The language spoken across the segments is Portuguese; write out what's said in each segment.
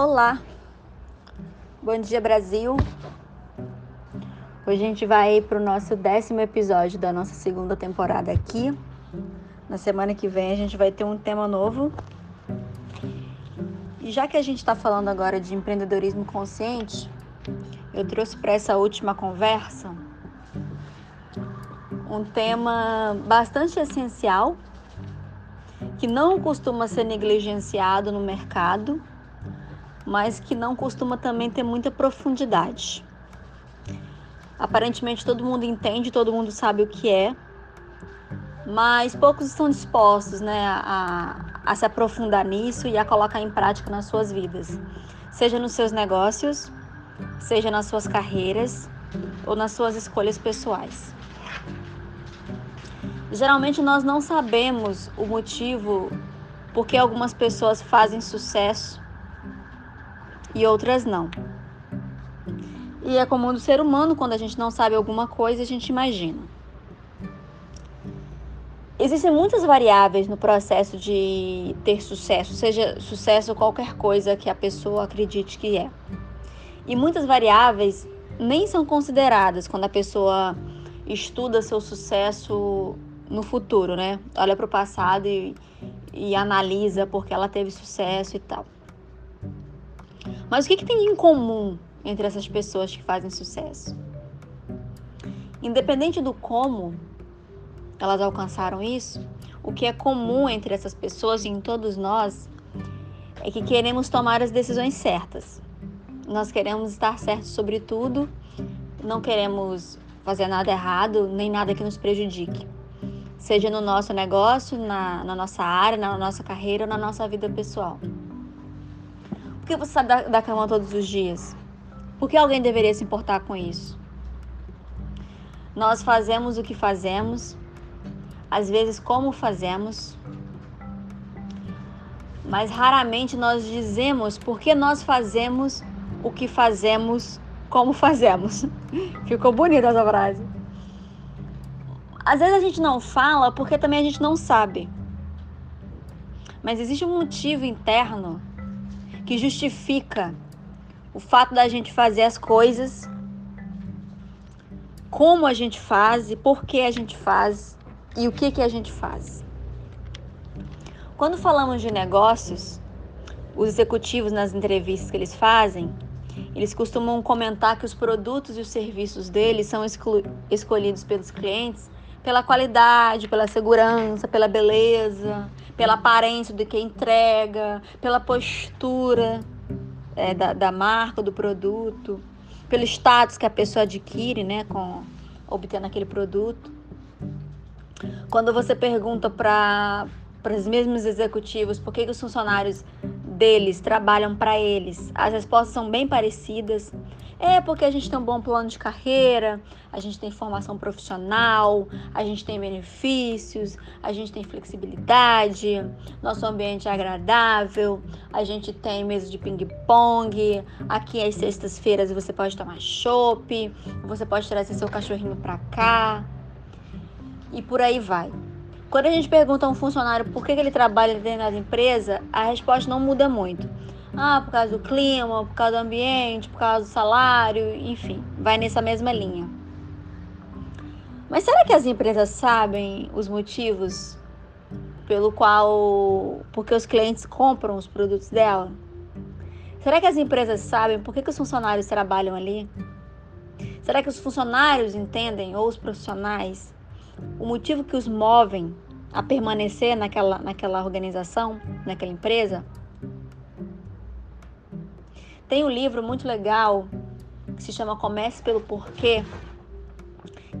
Olá, bom dia Brasil. Hoje a gente vai para o nosso décimo episódio da nossa segunda temporada aqui. Na semana que vem a gente vai ter um tema novo. E já que a gente está falando agora de empreendedorismo consciente, eu trouxe para essa última conversa um tema bastante essencial que não costuma ser negligenciado no mercado mas que não costuma também ter muita profundidade. Aparentemente todo mundo entende, todo mundo sabe o que é, mas poucos estão dispostos né, a, a se aprofundar nisso e a colocar em prática nas suas vidas, seja nos seus negócios, seja nas suas carreiras ou nas suas escolhas pessoais. Geralmente nós não sabemos o motivo por que algumas pessoas fazem sucesso e outras não. E é comum do ser humano, quando a gente não sabe alguma coisa, a gente imagina. Existem muitas variáveis no processo de ter sucesso, seja sucesso qualquer coisa que a pessoa acredite que é. E muitas variáveis nem são consideradas quando a pessoa estuda seu sucesso no futuro, né? Olha para o passado e, e analisa porque ela teve sucesso e tal. Mas o que, que tem em comum entre essas pessoas que fazem sucesso? Independente do como elas alcançaram isso, o que é comum entre essas pessoas e em todos nós é que queremos tomar as decisões certas. Nós queremos estar certos sobre tudo, não queremos fazer nada errado, nem nada que nos prejudique. Seja no nosso negócio, na, na nossa área, na nossa carreira ou na nossa vida pessoal que você sabe da, da cama todos os dias? Por que alguém deveria se importar com isso? Nós fazemos o que fazemos, às vezes como fazemos, mas raramente nós dizemos por que nós fazemos o que fazemos, como fazemos. Ficou bonita essa frase. Às vezes a gente não fala porque também a gente não sabe. Mas existe um motivo interno que justifica o fato da gente fazer as coisas, como a gente faz e por que a gente faz e o que, que a gente faz. Quando falamos de negócios, os executivos nas entrevistas que eles fazem, eles costumam comentar que os produtos e os serviços deles são escolhidos pelos clientes pela qualidade, pela segurança, pela beleza, pela aparência do que entrega, pela postura é, da, da marca, do produto, pelo status que a pessoa adquire, né, com obtendo aquele produto. Quando você pergunta para para os mesmos executivos por que, que os funcionários deles trabalham para eles, as respostas são bem parecidas. É porque a gente tem um bom plano de carreira, a gente tem formação profissional, a gente tem benefícios, a gente tem flexibilidade, nosso ambiente é agradável, a gente tem mesa de ping-pong, aqui às sextas-feiras você pode tomar chopp, você pode trazer seu cachorrinho para cá e por aí vai. Quando a gente pergunta a um funcionário por que ele trabalha dentro da empresa, a resposta não muda muito. Ah, por causa do clima, por causa do ambiente, por causa do salário, enfim, vai nessa mesma linha. Mas será que as empresas sabem os motivos pelo qual, porque os clientes compram os produtos dela? Será que as empresas sabem por que, que os funcionários trabalham ali? Será que os funcionários entendem, ou os profissionais, o motivo que os movem a permanecer naquela, naquela organização, naquela empresa. Tem um livro muito legal que se chama Comece pelo Porquê,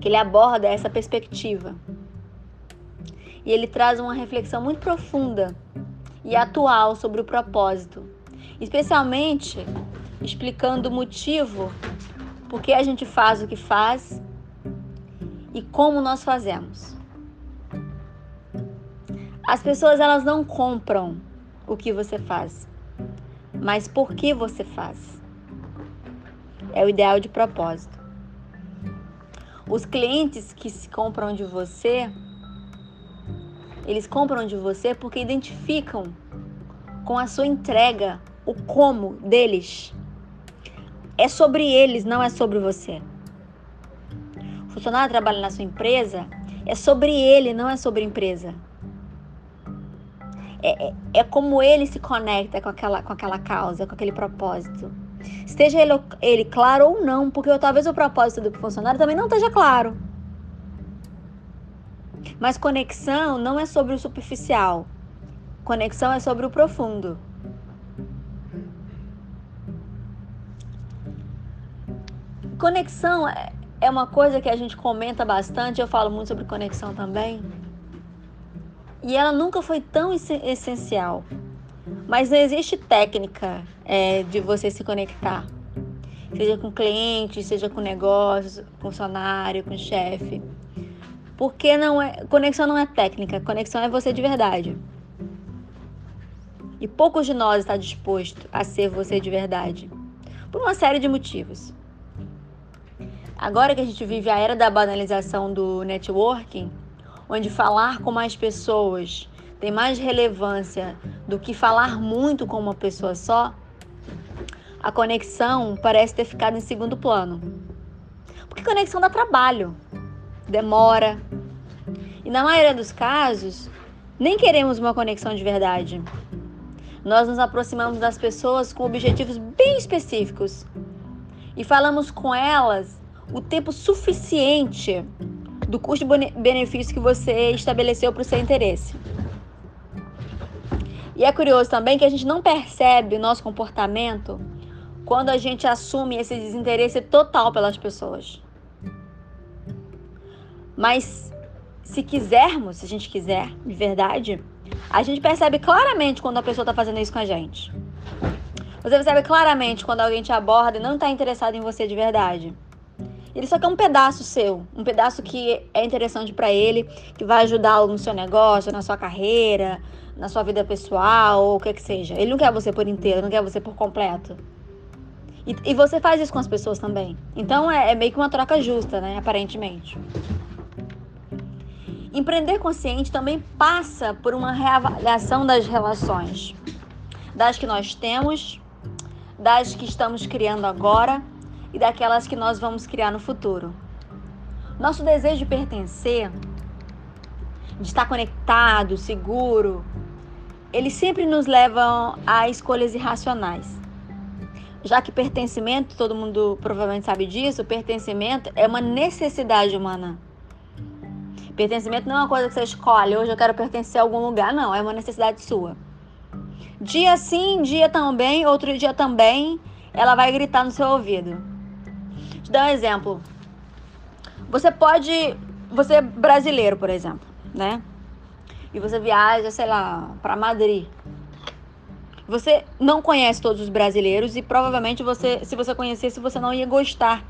que ele aborda essa perspectiva. E ele traz uma reflexão muito profunda e atual sobre o propósito, especialmente explicando o motivo por que a gente faz o que faz e como nós fazemos. As pessoas elas não compram o que você faz, mas por que você faz. É o ideal de propósito. Os clientes que se compram de você, eles compram de você porque identificam com a sua entrega o como deles. É sobre eles, não é sobre você. O funcionário trabalha na sua empresa, é sobre ele, não é sobre a empresa. É, é, é, como ele se conecta com aquela, com aquela causa, com aquele propósito. Esteja ele, ele claro ou não, porque talvez o propósito do funcionário também não esteja claro. Mas conexão não é sobre o superficial. Conexão é sobre o profundo. Conexão é, é uma coisa que a gente comenta bastante, eu falo muito sobre conexão também. E ela nunca foi tão essencial. Mas não existe técnica é, de você se conectar. Seja com cliente, seja com negócios, com funcionário, com chefe. Porque não é, conexão não é técnica, conexão é você de verdade. E poucos de nós está disposto a ser você de verdade. Por uma série de motivos. Agora que a gente vive a era da banalização do networking, onde falar com mais pessoas tem mais relevância do que falar muito com uma pessoa só, a conexão parece ter ficado em segundo plano. Porque conexão dá trabalho, demora. E na maioria dos casos, nem queremos uma conexão de verdade. Nós nos aproximamos das pessoas com objetivos bem específicos e falamos com elas o tempo suficiente do custo-benefício que você estabeleceu para o seu interesse. E é curioso também que a gente não percebe o nosso comportamento quando a gente assume esse desinteresse total pelas pessoas. Mas se quisermos, se a gente quiser, de verdade, a gente percebe claramente quando a pessoa está fazendo isso com a gente. Você percebe claramente quando alguém te aborda e não está interessado em você de verdade. Ele só quer um pedaço seu, um pedaço que é interessante para ele, que vai ajudá-lo no seu negócio, na sua carreira, na sua vida pessoal, ou o que que seja. Ele não quer você por inteiro, não quer você por completo. E, e você faz isso com as pessoas também. Então é, é meio que uma troca justa, né? Aparentemente. Empreender consciente também passa por uma reavaliação das relações, das que nós temos, das que estamos criando agora e daquelas que nós vamos criar no futuro. Nosso desejo de pertencer, de estar conectado, seguro, eles sempre nos levam a escolhas irracionais. Já que pertencimento, todo mundo provavelmente sabe disso, pertencimento é uma necessidade humana. Pertencimento não é uma coisa que você escolhe, hoje eu quero pertencer a algum lugar, não, é uma necessidade sua. Dia sim, dia também, outro dia também, ela vai gritar no seu ouvido. Te dar um exemplo. Você pode. Você é brasileiro, por exemplo, né? E você viaja, sei lá, para Madrid. Você não conhece todos os brasileiros e provavelmente você, se você conhecesse, você não ia gostar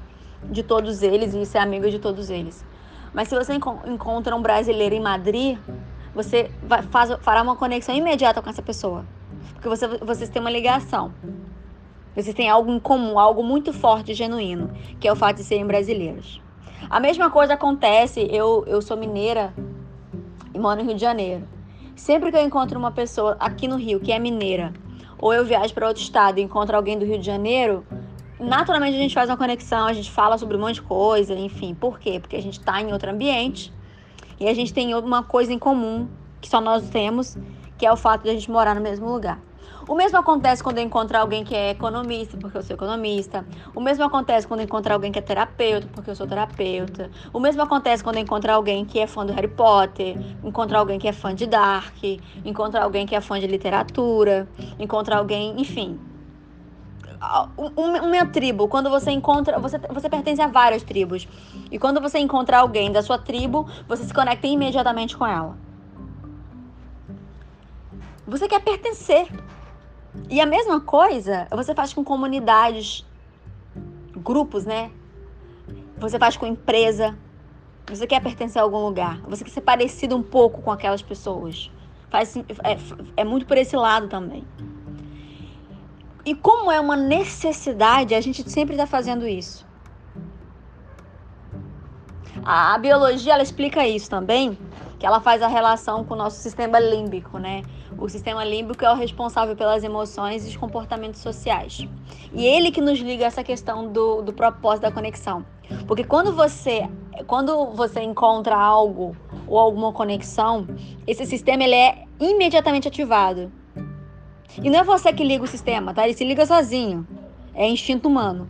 de todos eles e ser amigo de todos eles. Mas se você encontra um brasileiro em Madrid, você vai, faz, fará uma conexão imediata com essa pessoa. Porque você, vocês têm uma ligação. Vocês têm algo em comum, algo muito forte e genuíno, que é o fato de serem brasileiros. A mesma coisa acontece, eu, eu sou mineira e moro no Rio de Janeiro. Sempre que eu encontro uma pessoa aqui no Rio que é mineira, ou eu viajo para outro estado e encontro alguém do Rio de Janeiro, naturalmente a gente faz uma conexão, a gente fala sobre um monte de coisa, enfim. Por quê? Porque a gente está em outro ambiente e a gente tem uma coisa em comum que só nós temos, que é o fato de a gente morar no mesmo lugar. O mesmo acontece quando eu encontro alguém que é economista, porque eu sou economista. O mesmo acontece quando eu encontro alguém que é terapeuta, porque eu sou terapeuta. O mesmo acontece quando eu encontro alguém que é fã do Harry Potter, encontro alguém que é fã de Dark, encontro alguém que é fã de literatura, encontro alguém, enfim. Uma tribo, quando você encontra, você, você pertence a várias tribos. E quando você encontra alguém da sua tribo, você se conecta imediatamente com ela. Você quer pertencer. E a mesma coisa você faz com comunidades, grupos, né? Você faz com empresa. Você quer pertencer a algum lugar. Você quer ser parecido um pouco com aquelas pessoas. Faz, é, é muito por esse lado também. E como é uma necessidade, a gente sempre está fazendo isso. A, a biologia ela explica isso também que ela faz a relação com o nosso sistema límbico, né? O sistema límbico é o responsável pelas emoções e os comportamentos sociais. E ele que nos liga a essa questão do, do propósito da conexão. Porque quando você, quando você encontra algo ou alguma conexão, esse sistema ele é imediatamente ativado. E não é você que liga o sistema, tá? Ele se liga sozinho. É instinto humano.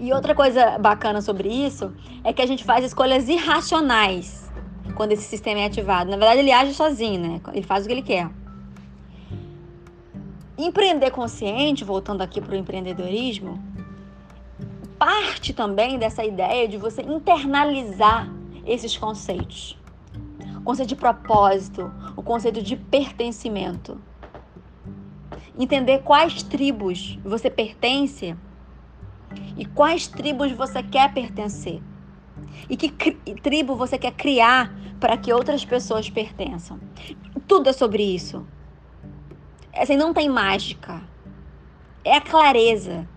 E outra coisa bacana sobre isso é que a gente faz escolhas irracionais quando esse sistema é ativado. Na verdade, ele age sozinho, né? Ele faz o que ele quer. Empreender consciente, voltando aqui para o empreendedorismo, parte também dessa ideia de você internalizar esses conceitos. O conceito de propósito, o conceito de pertencimento. Entender quais tribos você pertence e quais tribos você quer pertencer. E que tribo você quer criar para que outras pessoas pertençam. Tudo é sobre isso. Assim, não tem mágica. É a clareza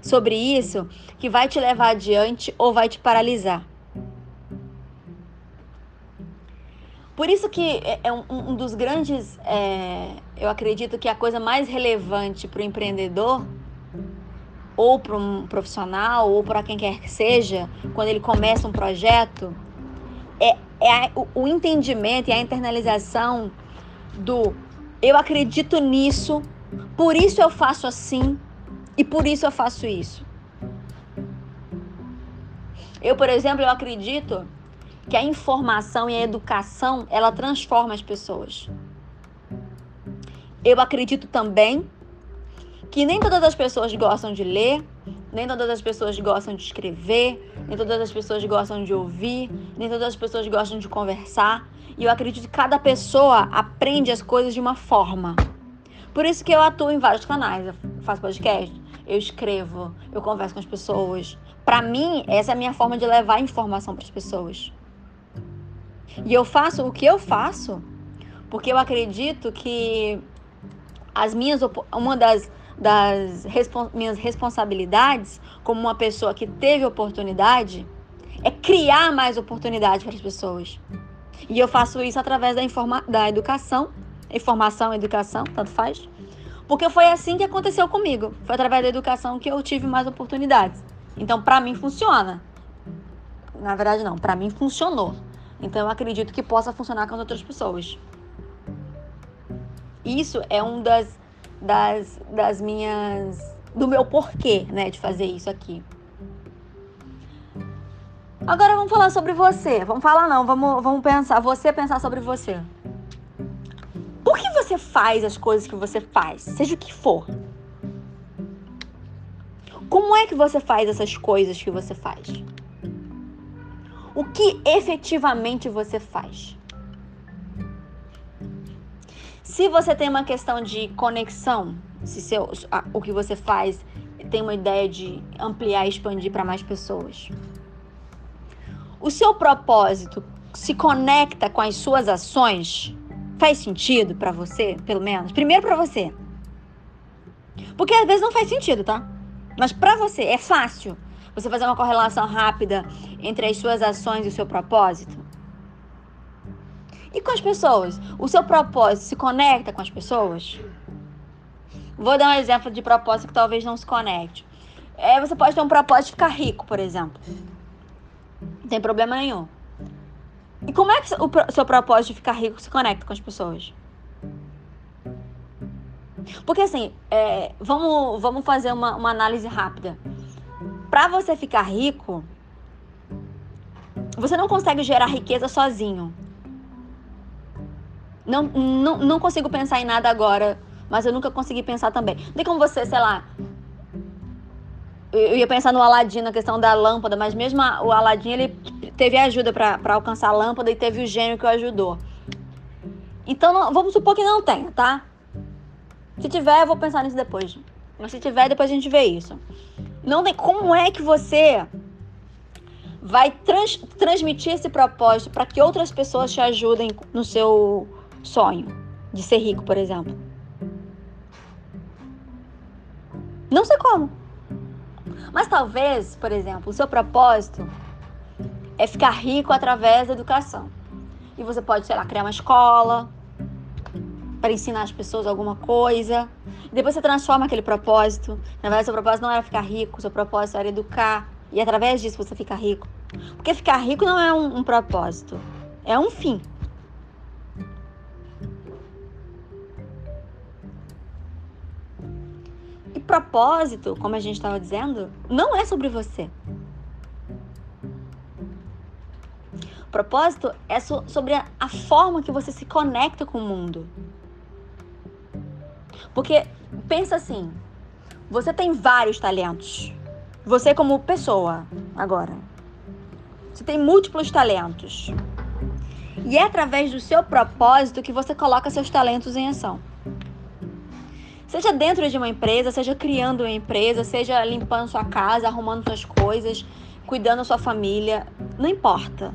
sobre isso que vai te levar adiante ou vai te paralisar. Por isso que é, é um, um dos grandes, é, eu acredito que a coisa mais relevante para o empreendedor ou para um profissional, ou para quem quer que seja, quando ele começa um projeto, é, é o, o entendimento e a internalização do eu acredito nisso, por isso eu faço assim e por isso eu faço isso. Eu, por exemplo, eu acredito que a informação e a educação, ela transforma as pessoas. Eu acredito também que nem todas as pessoas gostam de ler, nem todas as pessoas gostam de escrever, nem todas as pessoas gostam de ouvir, nem todas as pessoas gostam de conversar. E eu acredito que cada pessoa aprende as coisas de uma forma. Por isso que eu atuo em vários canais. Eu faço podcast, eu escrevo, eu converso com as pessoas. Para mim, essa é a minha forma de levar informação para as pessoas. E eu faço o que eu faço porque eu acredito que as minhas uma das das minhas responsabilidades como uma pessoa que teve oportunidade é criar mais oportunidades para as pessoas. E eu faço isso através da, informa da educação, informação, educação, tanto faz. Porque foi assim que aconteceu comigo. Foi através da educação que eu tive mais oportunidades. Então, para mim funciona. Na verdade, não, para mim funcionou. Então, eu acredito que possa funcionar com as outras pessoas. Isso é um das das, das minhas. do meu porquê, né, de fazer isso aqui. Agora vamos falar sobre você. Vamos falar não, vamos, vamos pensar, você pensar sobre você. Por que você faz as coisas que você faz, seja o que for? Como é que você faz essas coisas que você faz? O que efetivamente você faz? Se você tem uma questão de conexão, se seu, o que você faz tem uma ideia de ampliar e expandir para mais pessoas. O seu propósito se conecta com as suas ações? Faz sentido para você, pelo menos? Primeiro para você. Porque às vezes não faz sentido, tá? Mas para você é fácil você fazer uma correlação rápida entre as suas ações e o seu propósito? E com as pessoas? O seu propósito se conecta com as pessoas? Vou dar um exemplo de propósito que talvez não se conecte. É, você pode ter um propósito de ficar rico, por exemplo. Não tem problema nenhum. E como é que o seu propósito de ficar rico se conecta com as pessoas? Porque assim, é, vamos, vamos fazer uma, uma análise rápida. Para você ficar rico, você não consegue gerar riqueza sozinho. Não, não, não consigo pensar em nada agora, mas eu nunca consegui pensar também. Não tem como você, sei lá. Eu ia pensar no Aladim, na questão da lâmpada, mas mesmo a, o Aladim, ele teve ajuda para alcançar a lâmpada e teve o gênio que o ajudou. Então, não, vamos supor que não tenha, tá? Se tiver, eu vou pensar nisso depois. Mas se tiver, depois a gente vê isso. Não tem como é que você vai trans, transmitir esse propósito para que outras pessoas te ajudem no seu sonho de ser rico, por exemplo? Não sei como. Mas talvez, por exemplo, o seu propósito é ficar rico através da educação. E você pode, sei lá, criar uma escola para ensinar as pessoas alguma coisa. E depois você transforma aquele propósito. Na verdade, seu propósito não era ficar rico, seu propósito era educar. E através disso você fica rico. Porque ficar rico não é um, um propósito, é um fim. Propósito, como a gente estava dizendo, não é sobre você. Propósito é so, sobre a, a forma que você se conecta com o mundo. Porque pensa assim, você tem vários talentos. Você como pessoa, agora. Você tem múltiplos talentos. E é através do seu propósito que você coloca seus talentos em ação. Seja dentro de uma empresa, seja criando uma empresa, seja limpando sua casa, arrumando suas coisas, cuidando da sua família, não importa.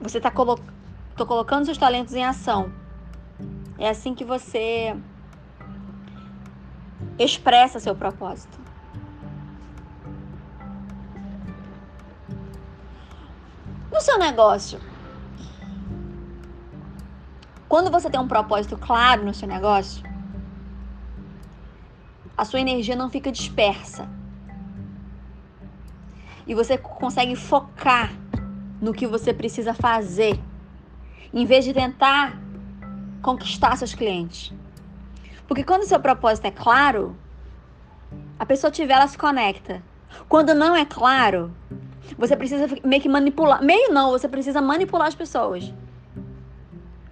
Você está colo colocando seus talentos em ação. É assim que você expressa seu propósito. No seu negócio, quando você tem um propósito claro no seu negócio, a sua energia não fica dispersa. E você consegue focar no que você precisa fazer, em vez de tentar conquistar seus clientes. Porque quando o seu propósito é claro, a pessoa tiver, ela se conecta. Quando não é claro, você precisa meio que manipular. Meio não, você precisa manipular as pessoas.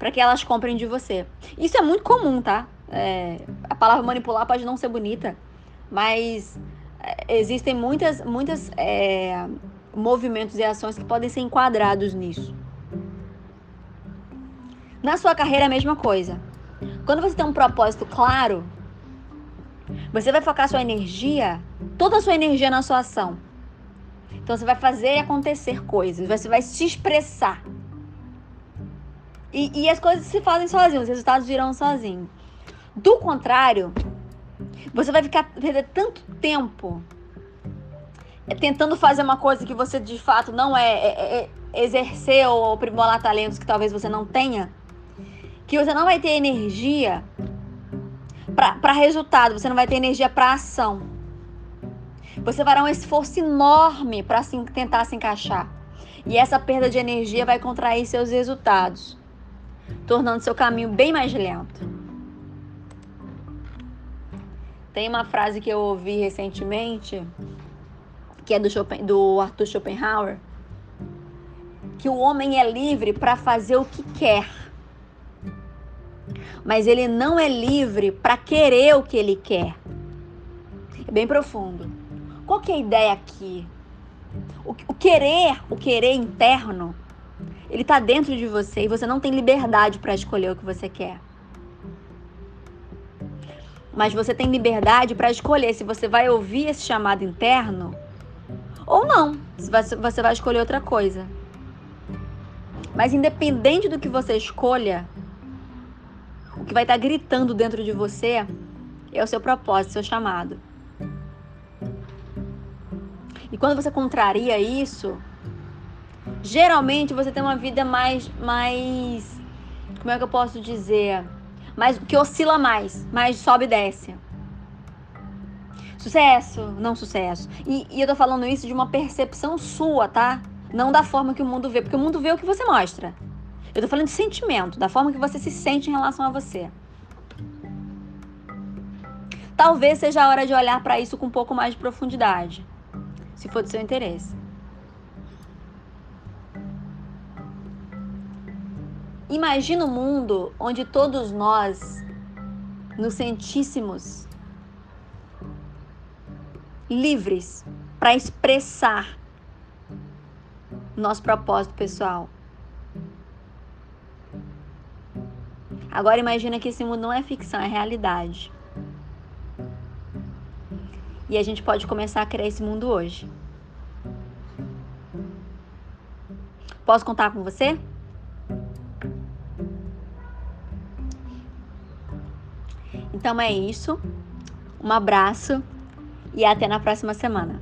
Para que elas comprem de você. Isso é muito comum, tá? É, a palavra manipular pode não ser bonita, mas é, existem muitas, muitas é, movimentos e ações que podem ser enquadrados nisso. Na sua carreira é a mesma coisa. Quando você tem um propósito claro, você vai focar sua energia, toda a sua energia na sua ação. Então você vai fazer acontecer coisas, você vai se expressar. E, e as coisas se fazem sozinhos, os resultados virão sozinhos. Do contrário, você vai ficar perder tanto tempo é, tentando fazer uma coisa que você de fato não é, é, é, exercer ou aprimorar talentos que talvez você não tenha, que você não vai ter energia para resultado, você não vai ter energia para ação. Você dar um esforço enorme para tentar se encaixar. E essa perda de energia vai contrair seus resultados, tornando seu caminho bem mais lento. Tem uma frase que eu ouvi recentemente, que é do, Schopen, do Arthur Schopenhauer, que o homem é livre para fazer o que quer, mas ele não é livre para querer o que ele quer. É bem profundo. Qual que é a ideia aqui? O, o querer, o querer interno, ele está dentro de você e você não tem liberdade para escolher o que você quer. Mas você tem liberdade para escolher se você vai ouvir esse chamado interno ou não. Se você vai escolher outra coisa. Mas independente do que você escolha, o que vai estar tá gritando dentro de você é o seu propósito, seu chamado. E quando você contraria isso, geralmente você tem uma vida mais mais como é que eu posso dizer? Mais que oscila mais, mais sobe e desce. Sucesso, não sucesso. E, e eu tô falando isso de uma percepção sua, tá? Não da forma que o mundo vê, porque o mundo vê o que você mostra. Eu tô falando de sentimento, da forma que você se sente em relação a você. Talvez seja a hora de olhar para isso com um pouco mais de profundidade se for do seu interesse. Imagina um mundo onde todos nós nos sentíssemos livres para expressar nosso propósito pessoal. Agora imagina que esse mundo não é ficção, é realidade. E a gente pode começar a criar esse mundo hoje. Posso contar com você? Então é isso. Um abraço e até na próxima semana.